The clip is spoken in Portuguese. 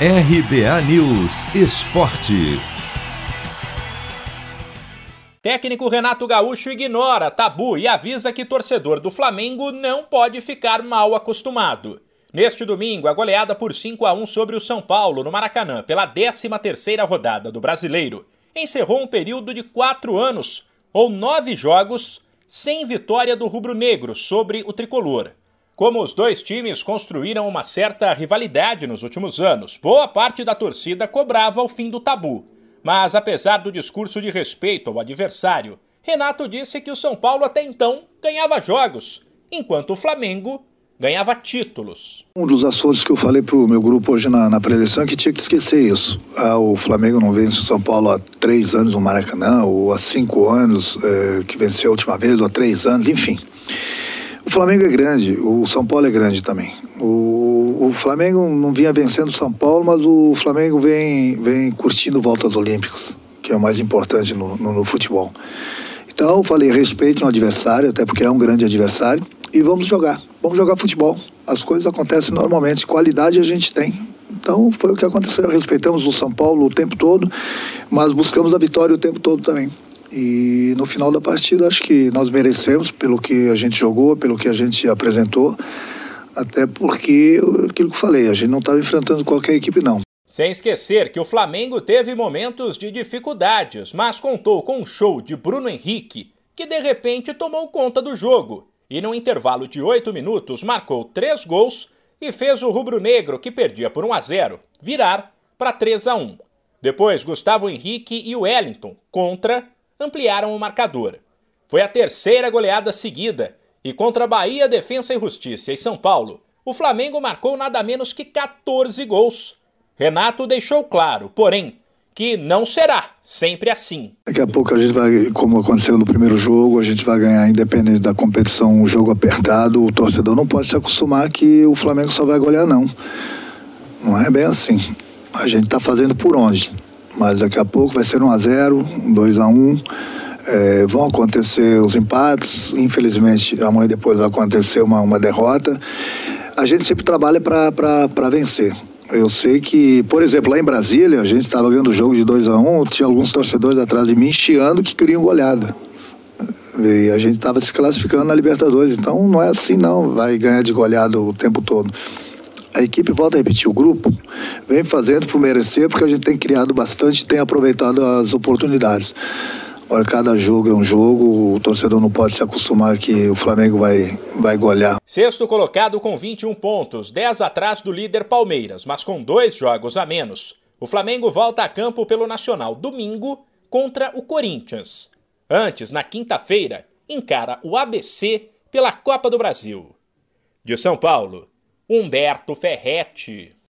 RBA News Esporte. Técnico Renato Gaúcho ignora tabu e avisa que torcedor do Flamengo não pode ficar mal acostumado. Neste domingo, a goleada por 5 a 1 sobre o São Paulo no Maracanã pela 13ª rodada do Brasileiro encerrou um período de quatro anos, ou nove jogos, sem vitória do rubro-negro sobre o tricolor. Como os dois times construíram uma certa rivalidade nos últimos anos, boa parte da torcida cobrava o fim do tabu. Mas, apesar do discurso de respeito ao adversário, Renato disse que o São Paulo até então ganhava jogos, enquanto o Flamengo ganhava títulos. Um dos assuntos que eu falei para o meu grupo hoje na, na pré-eleição é que tinha que esquecer isso. Ah, o Flamengo não vence o São Paulo há três anos no Maracanã, ou há cinco anos é, que venceu a última vez, ou há três anos, enfim. O Flamengo é grande, o São Paulo é grande também. O, o Flamengo não vinha vencendo o São Paulo, mas o Flamengo vem, vem curtindo voltas olímpicas, que é o mais importante no, no, no futebol. Então falei respeito no adversário, até porque é um grande adversário, e vamos jogar. Vamos jogar futebol. As coisas acontecem normalmente, qualidade a gente tem. Então foi o que aconteceu. Respeitamos o São Paulo o tempo todo, mas buscamos a vitória o tempo todo também. E no final da partida, acho que nós merecemos pelo que a gente jogou, pelo que a gente apresentou, até porque, aquilo que eu falei, a gente não estava enfrentando qualquer equipe, não. Sem esquecer que o Flamengo teve momentos de dificuldades, mas contou com um show de Bruno Henrique, que de repente tomou conta do jogo e, no intervalo de oito minutos, marcou três gols e fez o rubro-negro, que perdia por 1 a 0, virar para 3 a 1. Depois, Gustavo Henrique e Wellington, contra ampliaram o marcador. Foi a terceira goleada seguida e contra Bahia, Defensa e Justiça e São Paulo, o Flamengo marcou nada menos que 14 gols. Renato deixou claro, porém, que não será sempre assim. Daqui a pouco a gente vai, como aconteceu no primeiro jogo, a gente vai ganhar independente da competição, um jogo apertado. O torcedor não pode se acostumar que o Flamengo só vai golear, não. Não é bem assim. A gente está fazendo por onde? Mas daqui a pouco vai ser 1 a 0 2 a 1 é, vão acontecer os empates, infelizmente amanhã depois vai acontecer uma, uma derrota. A gente sempre trabalha para vencer. Eu sei que, por exemplo, lá em Brasília, a gente estava ganhando o jogo de 2 a 1 um, tinha alguns torcedores atrás de mim chiando que queriam goleada. E a gente estava se classificando na Libertadores. Então não é assim não, vai ganhar de goleada o tempo todo a equipe, volta a repetir, o grupo vem fazendo por merecer, porque a gente tem criado bastante tem aproveitado as oportunidades. Agora, cada jogo é um jogo, o torcedor não pode se acostumar que o Flamengo vai, vai golear. Sexto colocado com 21 pontos, 10 atrás do líder Palmeiras, mas com dois jogos a menos. O Flamengo volta a campo pelo Nacional domingo contra o Corinthians. Antes, na quinta-feira, encara o ABC pela Copa do Brasil. De São Paulo, Humberto Ferretti.